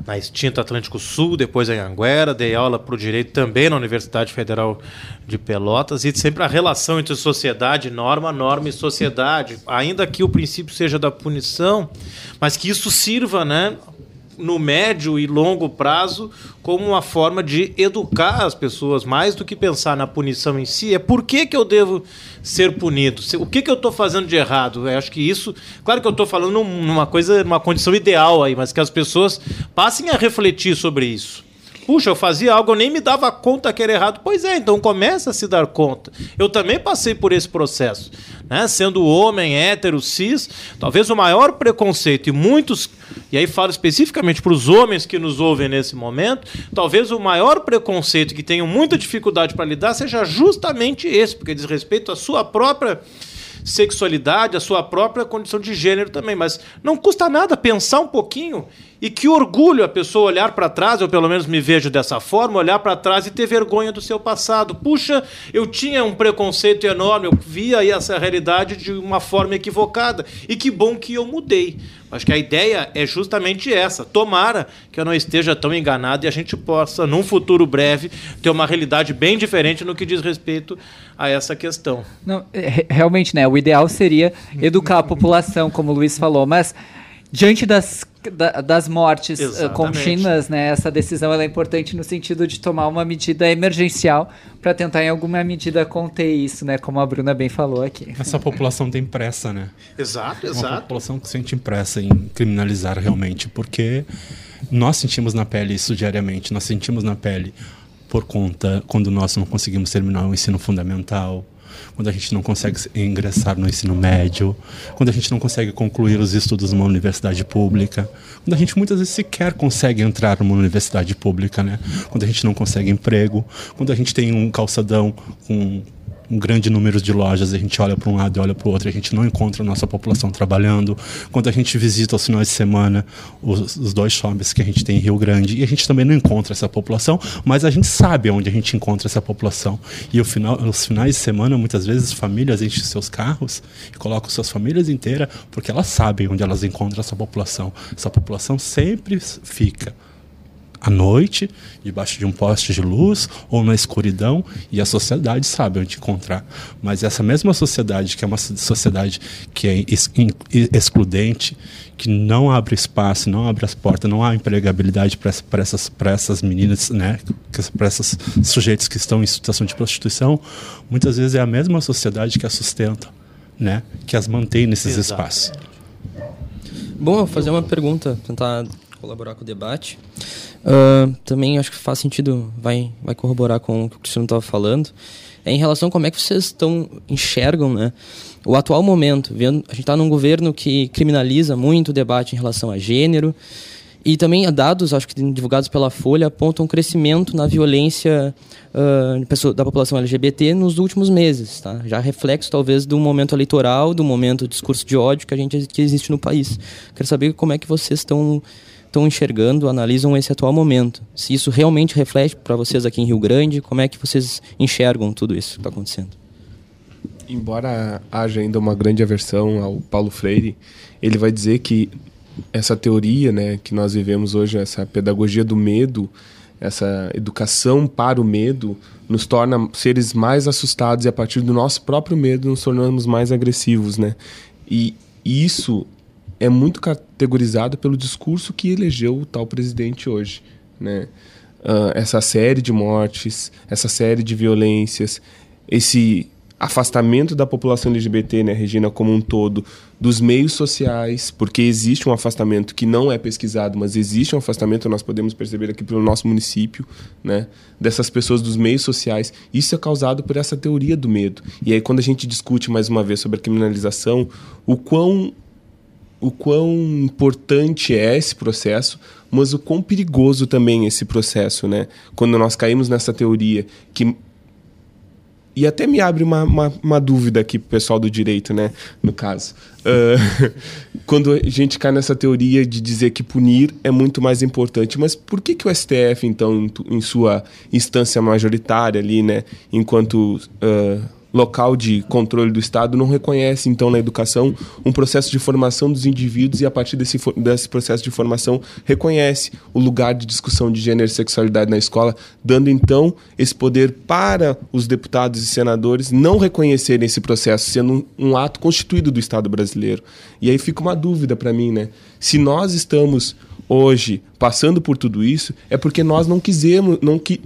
na extinta Atlântico Sul, depois em Anguera. Dei aula para o direito também na Universidade Federal de Pelotas. E sempre a relação entre sociedade, norma, norma e sociedade. Ainda que o princípio seja da punição, mas que isso sirva né, no médio e longo prazo como uma forma de educar as pessoas, mais do que pensar na punição em si, é por que, que eu devo ser punido? O que, que eu estou fazendo de errado? Eu acho que isso, claro que eu estou falando numa coisa, numa condição ideal aí, mas que as pessoas passem a refletir sobre isso. Puxa, eu fazia algo, eu nem me dava conta que era errado. Pois é, então começa a se dar conta. Eu também passei por esse processo. Né? Sendo homem, hétero, cis, talvez o maior preconceito, e muitos, e aí falo especificamente para os homens que nos ouvem nesse momento, talvez o maior preconceito que tenham muita dificuldade para lidar seja justamente esse, porque diz respeito à sua própria sexualidade, a sua própria condição de gênero também. Mas não custa nada pensar um pouquinho e que orgulho a pessoa olhar para trás, eu pelo menos me vejo dessa forma, olhar para trás e ter vergonha do seu passado. Puxa, eu tinha um preconceito enorme, eu via essa realidade de uma forma equivocada. E que bom que eu mudei. Acho que a ideia é justamente essa. Tomara que eu não esteja tão enganado e a gente possa, num futuro breve, ter uma realidade bem diferente no que diz respeito a essa questão. Não, é, realmente, né? O ideal seria educar a população, como o Luiz falou, mas diante das, da, das mortes uh, contínuas, né, essa decisão é importante no sentido de tomar uma medida emergencial para tentar em alguma medida conter isso, né, como a Bruna bem falou aqui. Essa população tem pressa, né? Exato, é exato. Uma população que sente pressa em criminalizar realmente, porque nós sentimos na pele isso diariamente, nós sentimos na pele por conta quando nós não conseguimos terminar o ensino fundamental, quando a gente não consegue ingressar no ensino médio, quando a gente não consegue concluir os estudos numa universidade pública, quando a gente muitas vezes sequer consegue entrar numa universidade pública, né? Quando a gente não consegue emprego, quando a gente tem um calçadão com um grande número de lojas, a gente olha para um lado e olha para o outro, a gente não encontra a nossa população trabalhando. Quando a gente visita aos finais de semana os, os, dois shoppings que a gente tem em Rio Grande, e a gente também não encontra essa população, mas a gente sabe onde a gente encontra essa população. E final, os finais de semana, muitas vezes, famílias enchem seus carros e colocam suas famílias inteiras, porque elas sabem onde elas encontram essa população. Essa população sempre fica à noite, debaixo de um poste de luz ou na escuridão, e a sociedade sabe onde encontrar. Mas essa mesma sociedade, que é uma sociedade que é excludente, que não abre espaço, não abre as portas, não há empregabilidade para essas, essas meninas, né, para esses sujeitos que estão em situação de prostituição, muitas vezes é a mesma sociedade que as sustenta, né, que as mantém nesses Exato. espaços. Bom, eu vou fazer uma pergunta, tentar colaborar com o debate. Uh, também acho que faz sentido, vai, vai corroborar com o que o Cristiano estava falando. é em relação a como é que vocês estão enxergam, né? O atual momento, vendo, a gente está num governo que criminaliza muito o debate em relação a gênero, e também dados, acho que divulgados pela Folha, apontam um crescimento na violência uh, da população LGBT nos últimos meses. Tá? Já reflexo, talvez, do momento eleitoral, do momento do discurso de ódio que, a gente, que existe no país. Quero saber como é que vocês estão estão enxergando, analisam esse atual momento. Se isso realmente reflete para vocês aqui em Rio Grande, como é que vocês enxergam tudo isso que está acontecendo? Embora haja ainda uma grande aversão ao Paulo Freire, ele vai dizer que essa teoria né, que nós vivemos hoje, essa pedagogia do medo, essa educação para o medo, nos torna seres mais assustados e a partir do nosso próprio medo nos tornamos mais agressivos. Né? E isso é muito categorizado pelo discurso que elegeu o tal presidente hoje. Né? Uh, essa série de mortes, essa série de violências, esse afastamento da população LGBT, né, Regina, como um todo, dos meios sociais, porque existe um afastamento que não é pesquisado, mas existe um afastamento, nós podemos perceber aqui pelo nosso município, né, dessas pessoas dos meios sociais. Isso é causado por essa teoria do medo. E aí quando a gente discute mais uma vez sobre a criminalização, o quão o quão importante é esse processo, mas o quão perigoso também é esse processo, né? Quando nós caímos nessa teoria que e até me abre uma, uma, uma dúvida aqui pro pessoal do direito, né? No caso. Uh, quando a gente cai nessa teoria de dizer que punir é muito mais importante. Mas por que, que o STF, então, em, sua instância majoritária ali, né? Enquanto uh, local de controle do Estado não reconhece, então, na educação, um processo de formação dos indivíduos e, a partir desse, desse processo de formação, reconhece o lugar de discussão de gênero e sexualidade na escola, dando, então, esse poder para os deputados e senadores não reconhecerem esse processo, sendo um, um ato constituído do Estado brasileiro. E aí fica uma dúvida para mim, né? Se nós estamos hoje passando por tudo isso, é porque nós não quisemos, não que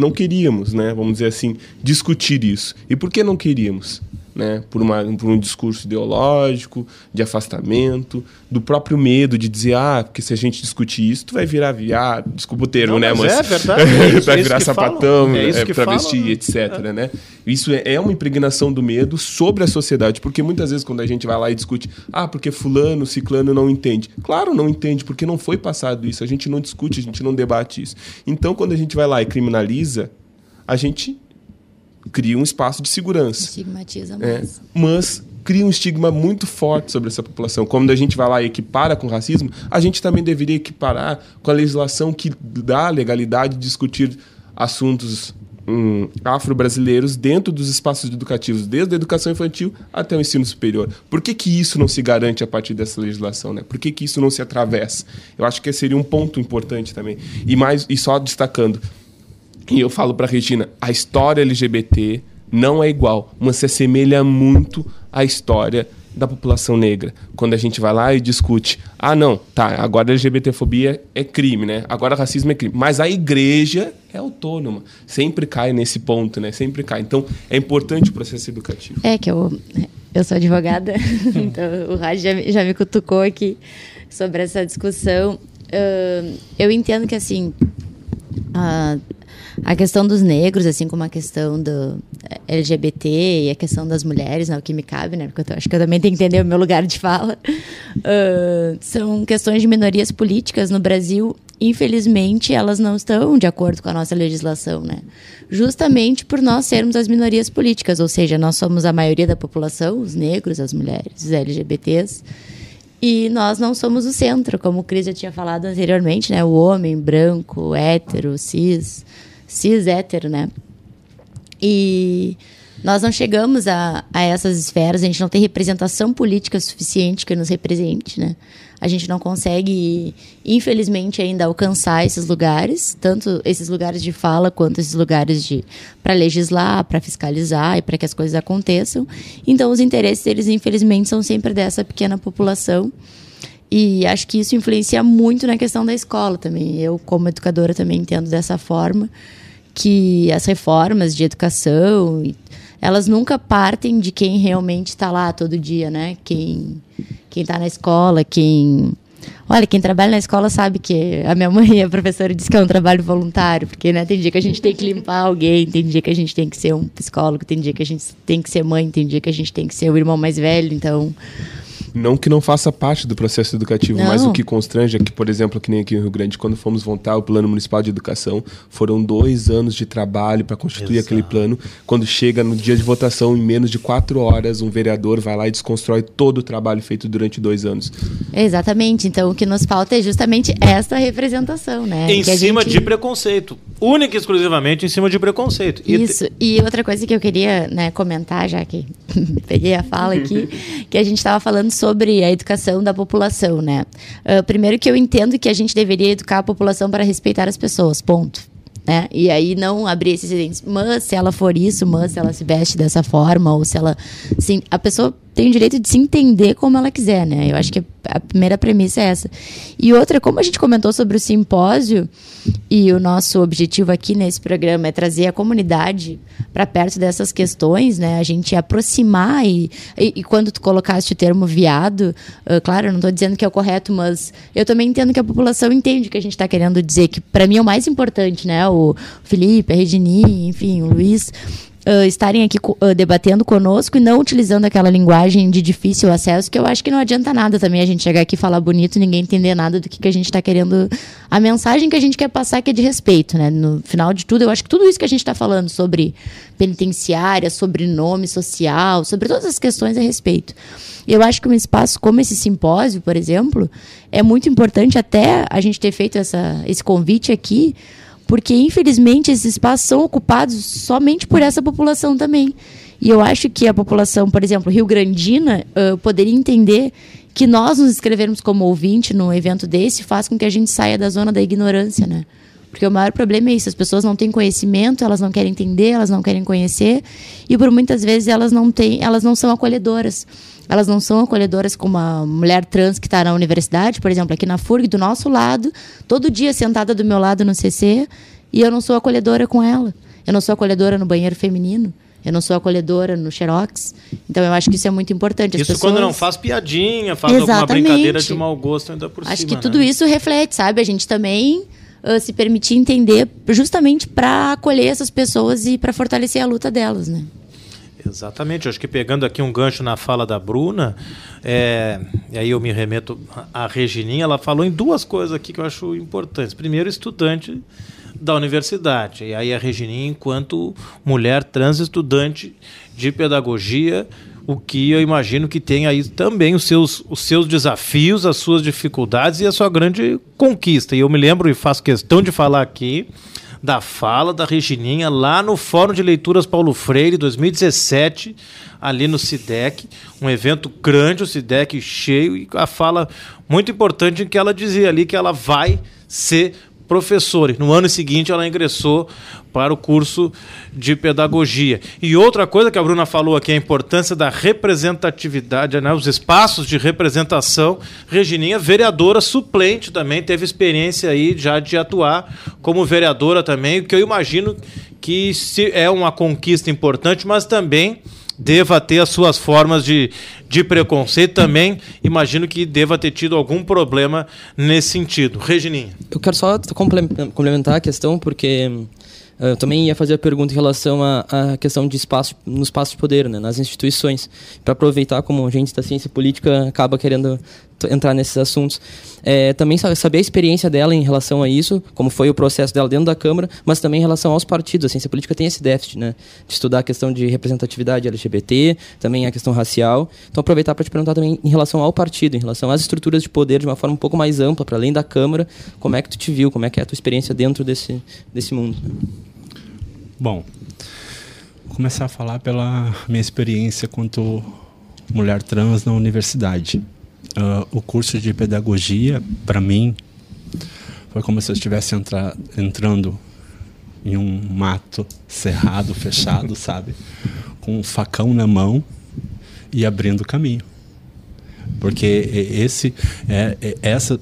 não queríamos, né, vamos dizer assim, discutir isso. E por que não queríamos? Né, por, uma, por um discurso ideológico, de afastamento, do próprio medo de dizer, ah, porque se a gente discutir isso, tu vai virar viado, desculpa o termo, Não, né, mas... É verdade, é isso, vai é virar sapatão, é, é travesti, falam, etc, é. né? Isso é, é uma impregnação do medo sobre a sociedade, porque muitas vezes quando a gente vai lá e discute, ah, porque fulano, ciclano não entende. Claro, não entende, porque não foi passado isso, a gente não discute, a gente não debate isso. Então, quando a gente vai lá e criminaliza, a gente cria um espaço de segurança. Estigmatiza é, mais. É, mas cria um estigma muito forte sobre essa população. Quando a gente vai lá e equipara com racismo, a gente também deveria equiparar com a legislação que dá a legalidade de discutir assuntos hum, afro-brasileiros dentro dos espaços educativos, desde a educação infantil até o ensino superior. Por que, que isso não se garante a partir dessa legislação? Né? Por que, que isso não se atravessa? Eu acho que seria um ponto importante também. E, mais, e só destacando, e eu falo para Regina, a história LGBT não é igual, mas se assemelha muito à história da população negra. Quando a gente vai lá e discute, ah, não, tá, agora LGBTfobia é crime, né? Agora racismo é crime. Mas a igreja é autônoma. Sempre cai nesse ponto, né? Sempre cai. Então, é importante o processo educativo. É que eu, eu sou advogada, então o Rádio já, já me cutucou aqui sobre essa discussão. Uh, eu entendo que, assim, uh, a questão dos negros, assim como a questão do LGBT e a questão das mulheres, né, o que me cabe, né, porque eu acho que eu também tenho que entender o meu lugar de fala, uh, são questões de minorias políticas no Brasil. Infelizmente, elas não estão de acordo com a nossa legislação, né? Justamente por nós sermos as minorias políticas, ou seja, nós somos a maioria da população, os negros, as mulheres, os LGBTs, e nós não somos o centro, como o Cris já tinha falado anteriormente, né? O homem branco, hétero, cis, cis hétero, né? E nós não chegamos a, a essas esferas, a gente não tem representação política suficiente que nos represente, né? A gente não consegue, infelizmente, ainda alcançar esses lugares, tanto esses lugares de fala quanto esses lugares de para legislar, para fiscalizar e para que as coisas aconteçam. Então, os interesses deles, infelizmente, são sempre dessa pequena população. E acho que isso influencia muito na questão da escola também. Eu, como educadora, também entendo dessa forma que as reformas de educação elas nunca partem de quem realmente está lá todo dia, né? Quem quem está na escola, quem Olha, quem trabalha na escola sabe que a minha mãe, a professora, disse que é um trabalho voluntário, porque né, tem dia que a gente tem que limpar alguém, tem dia que a gente tem que ser um psicólogo, tem dia que a gente tem que ser mãe, tem dia que a gente tem que ser o irmão mais velho, então não que não faça parte do processo educativo, não. mas o que constrange é que, por exemplo, que nem aqui no Rio Grande, quando fomos votar o Plano Municipal de Educação, foram dois anos de trabalho para constituir Exato. aquele plano. Quando chega no dia de votação, em menos de quatro horas, um vereador vai lá e desconstrói todo o trabalho feito durante dois anos. Exatamente. Então, o que nos falta é justamente essa representação, né? Em que cima gente... de preconceito. Única e exclusivamente em cima de preconceito. Isso. E, e outra coisa que eu queria né, comentar, já que peguei a fala aqui, que a gente estava falando sobre a educação da população, né? Uh, primeiro que eu entendo que a gente deveria educar a população para respeitar as pessoas, ponto. Né? E aí não abrir esses incidentes. Mas se ela for isso, mas se ela se veste dessa forma, ou se ela. Sim, a pessoa tem o direito de se entender como ela quiser, né? Eu acho que a primeira premissa é essa. E outra, como a gente comentou sobre o simpósio, e o nosso objetivo aqui nesse programa é trazer a comunidade para perto dessas questões, né? A gente aproximar e, e, e quando tu colocaste o termo viado, uh, claro, eu não estou dizendo que é o correto, mas eu também entendo que a população entende o que a gente está querendo dizer, que para mim é o mais importante, né? O Felipe, a Regini, enfim, o Luiz, uh, estarem aqui uh, debatendo conosco e não utilizando aquela linguagem de difícil acesso, que eu acho que não adianta nada também a gente chegar aqui e falar bonito ninguém entender nada do que, que a gente está querendo. A mensagem que a gente quer passar que é de respeito, né? No final de tudo, eu acho que tudo isso que a gente está falando sobre penitenciária, sobre nome social, sobre todas as questões é respeito. Eu acho que um espaço como esse simpósio, por exemplo, é muito importante até a gente ter feito essa, esse convite aqui porque infelizmente esses espaços são ocupados somente por essa população também. E eu acho que a população, por exemplo, Rio Grandina, uh, poderia entender que nós nos inscrevermos como ouvinte num evento desse faz com que a gente saia da zona da ignorância, né? Porque o maior problema é isso, as pessoas não têm conhecimento, elas não querem entender, elas não querem conhecer, e por muitas vezes elas não têm, elas não são acolhedoras elas não são acolhedoras como uma mulher trans que está na universidade, por exemplo, aqui na FURG, do nosso lado, todo dia sentada do meu lado no CC, e eu não sou acolhedora com ela. Eu não sou acolhedora no banheiro feminino. Eu não sou acolhedora no Xerox. Então eu acho que isso é muito importante. As isso pessoas... quando não faz piadinha, faz Exatamente. alguma brincadeira de mau gosto ainda por acho cima. Acho que né? tudo isso reflete, sabe? A gente também uh, se permitir entender justamente para acolher essas pessoas e para fortalecer a luta delas, né? Exatamente, acho que pegando aqui um gancho na fala da Bruna, é, e aí eu me remeto à Regininha, ela falou em duas coisas aqui que eu acho importantes. Primeiro, estudante da universidade, e aí a Regininha enquanto mulher trans estudante de pedagogia, o que eu imagino que tem aí também os seus, os seus desafios, as suas dificuldades e a sua grande conquista. E eu me lembro e faço questão de falar aqui da fala da Regininha lá no Fórum de Leituras Paulo Freire 2017, ali no SIDEC, um evento grande, o SIDEC cheio, e a fala muito importante em que ela dizia ali que ela vai ser professora. No ano seguinte, ela ingressou para o curso de pedagogia. E outra coisa que a Bruna falou aqui, a importância da representatividade, né, os espaços de representação. Regininha, vereadora suplente também, teve experiência aí já de atuar como vereadora também, o que eu imagino que é uma conquista importante, mas também deva ter as suas formas de, de preconceito também. Imagino que deva ter tido algum problema nesse sentido. Regininha. Eu quero só complementar a questão, porque eu também ia fazer a pergunta em relação à, à questão de espaço, no espaço de poder, né, nas instituições, para aproveitar como gente da ciência política acaba querendo entrar nesses assuntos. É, também saber a experiência dela em relação a isso, como foi o processo dela dentro da Câmara, mas também em relação aos partidos. A ciência política tem esse déficit, né, de estudar a questão de representatividade LGBT, também a questão racial. Então, aproveitar para te perguntar também em relação ao partido, em relação às estruturas de poder de uma forma um pouco mais ampla, para além da Câmara, como é que tu te viu, como é que é a tua experiência dentro desse, desse mundo. Bom, vou começar a falar pela minha experiência quanto mulher trans na universidade. Uh, o curso de pedagogia, para mim, foi como se eu estivesse entra entrando em um mato cerrado, fechado, sabe? Com um facão na mão e abrindo caminho. Porque esse é, é, essa,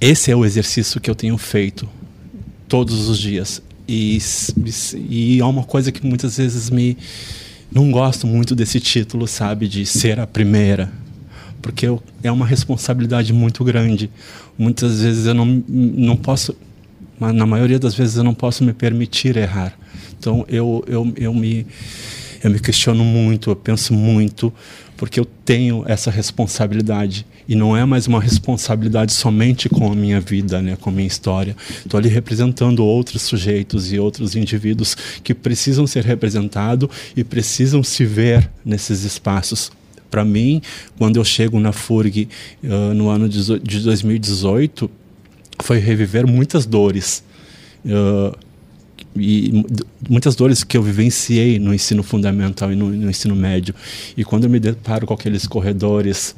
esse é o exercício que eu tenho feito todos os dias. E, e é uma coisa que muitas vezes me. Não gosto muito desse título, sabe? De ser a primeira. Porque eu, é uma responsabilidade muito grande. Muitas vezes eu não, não posso, na maioria das vezes eu não posso me permitir errar. Então eu, eu, eu, me, eu me questiono muito, eu penso muito, porque eu tenho essa responsabilidade e não é mais uma responsabilidade somente com a minha vida, né, com a minha história. Estou ali representando outros sujeitos e outros indivíduos que precisam ser representados e precisam se ver nesses espaços. Para mim, quando eu chego na FURG uh, no ano de 2018, foi reviver muitas dores. Uh, e muitas dores que eu vivenciei no ensino fundamental e no, no ensino médio. E quando eu me deparo com aqueles corredores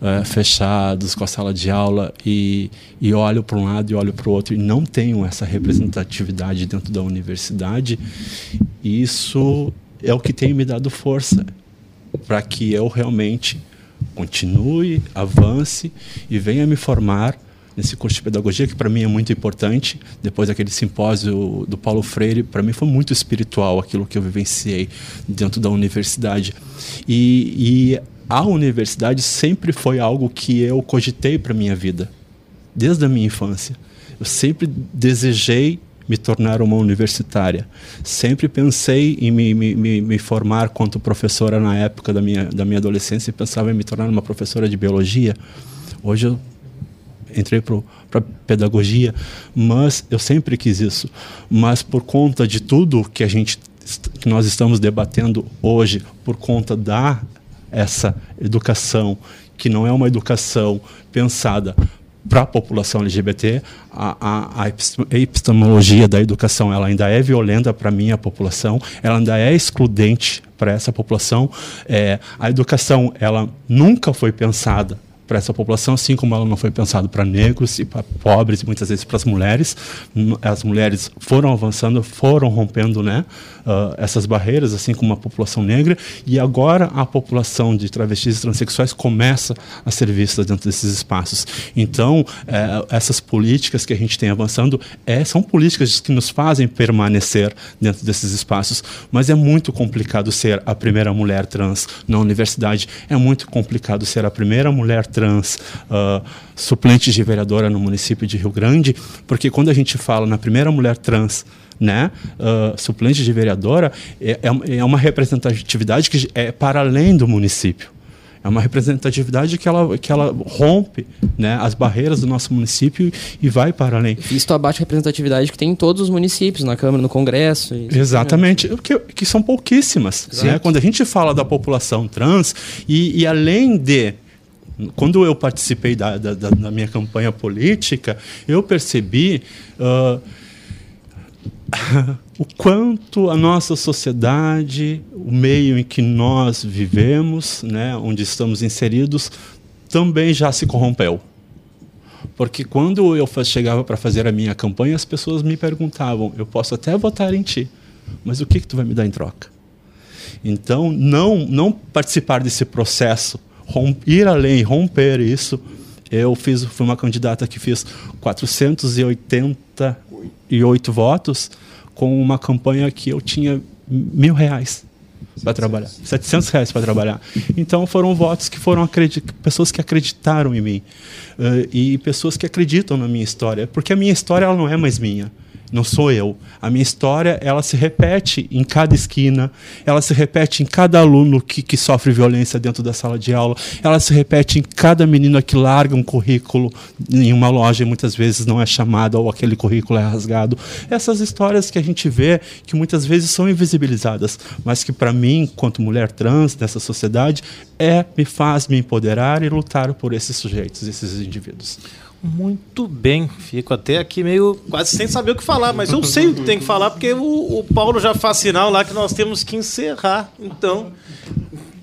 uh, fechados, com a sala de aula, e, e olho para um lado e olho para o outro, e não tenho essa representatividade dentro da universidade, isso é o que tem me dado força para que eu realmente continue, avance e venha me formar nesse curso de pedagogia, que para mim é muito importante. Depois daquele simpósio do Paulo Freire, para mim foi muito espiritual aquilo que eu vivenciei dentro da universidade. E, e a universidade sempre foi algo que eu cogitei para minha vida, desde a minha infância. Eu sempre desejei me tornar uma universitária. Sempre pensei em me, me, me, formar quanto professora na época da minha, da minha adolescência e pensava em me tornar uma professora de biologia. Hoje eu entrei para pedagogia, mas eu sempre quis isso. Mas por conta de tudo que a gente que nós estamos debatendo hoje, por conta da essa educação que não é uma educação pensada para a população LGBT, a, a, a, epistemologia da educação ela ainda é violenta para a minha população, ela ainda é excludente para essa população. É, a educação ela nunca foi pensada para essa população, assim como ela não foi pensada para negros e para pobres e muitas vezes para as mulheres. As mulheres foram avançando, foram rompendo né, uh, essas barreiras, assim como a população negra, e agora a população de travestis e transexuais começa a ser vista dentro desses espaços. Então, eh, essas políticas que a gente tem avançando é, são políticas que nos fazem permanecer dentro desses espaços, mas é muito complicado ser a primeira mulher trans na universidade, é muito complicado ser a primeira mulher trans uh, suplente de vereadora no município de Rio Grande, porque quando a gente fala na primeira mulher trans né, uh, suplente de vereadora, é, é, é uma representatividade que é para além do município. É uma representatividade que ela, que ela rompe né, as barreiras do nosso município e vai para além. Isto abaixa a representatividade que tem em todos os municípios, na Câmara, no Congresso. Exatamente, que, que são pouquíssimas. Né? Quando a gente fala da população trans, e, e além de quando eu participei da, da, da, minha campanha política, eu percebi uh, o quanto a nossa sociedade, o meio em que nós vivemos, né, onde estamos inseridos, também já se corrompeu. Porque quando eu chegava para fazer a minha campanha, as pessoas me perguntavam: eu posso até votar em ti, mas o que, que tu vai me dar em troca? Então, não, não participar desse processo, ir além, romper isso. Eu fiz, fui uma candidata que fez 480 e oito votos com uma campanha que eu tinha mil reais para trabalhar, 700 reais para trabalhar. Então foram votos que foram pessoas que acreditaram em mim uh, e pessoas que acreditam na minha história, porque a minha história ela não é mais minha não sou eu. A minha história, ela se repete em cada esquina, ela se repete em cada aluno que, que sofre violência dentro da sala de aula, ela se repete em cada menina que larga um currículo em uma loja e muitas vezes não é chamada ou aquele currículo é rasgado. Essas histórias que a gente vê que muitas vezes são invisibilizadas, mas que para mim, enquanto mulher trans nessa sociedade, é me faz me empoderar e lutar por esses sujeitos, esses indivíduos. Muito bem, fico até aqui meio quase sem saber o que falar, mas eu sei o que tem que falar porque o, o Paulo já faz sinal lá que nós temos que encerrar. Então,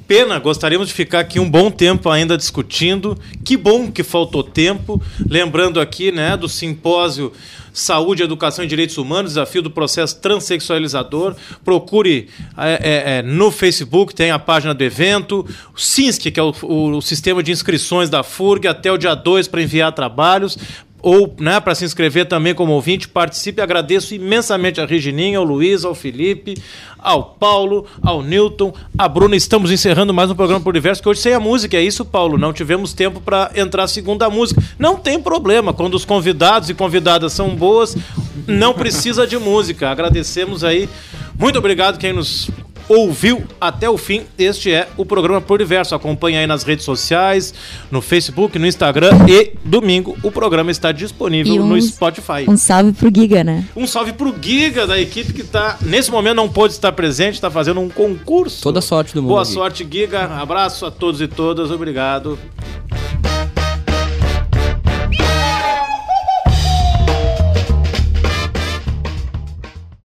pena, gostaríamos de ficar aqui um bom tempo ainda discutindo. Que bom que faltou tempo. Lembrando aqui, né, do simpósio Saúde, Educação e Direitos Humanos, desafio do processo transexualizador. Procure é, é, é, no Facebook, tem a página do evento. O SINSC, que é o, o, o sistema de inscrições da FURG, até o dia 2 para enviar trabalhos ou né, para se inscrever também como ouvinte, participe. Agradeço imensamente a Regininha, ao Luiz, ao Felipe, ao Paulo, ao Newton, a Bruna. Estamos encerrando mais um programa por Universo, que hoje sem a música. É isso, Paulo. Não tivemos tempo para entrar segunda música. Não tem problema. Quando os convidados e convidadas são boas, não precisa de música. Agradecemos aí. Muito obrigado quem nos ouviu até o fim, este é o programa Pluriverso. Acompanhe aí nas redes sociais, no Facebook, no Instagram e domingo o programa está disponível um, no Spotify. Um salve pro Giga, né? Um salve pro Giga da equipe que está nesse momento não pôde estar presente, está fazendo um concurso. Toda sorte do mundo. Boa sorte, Giga. Abraço a todos e todas. Obrigado.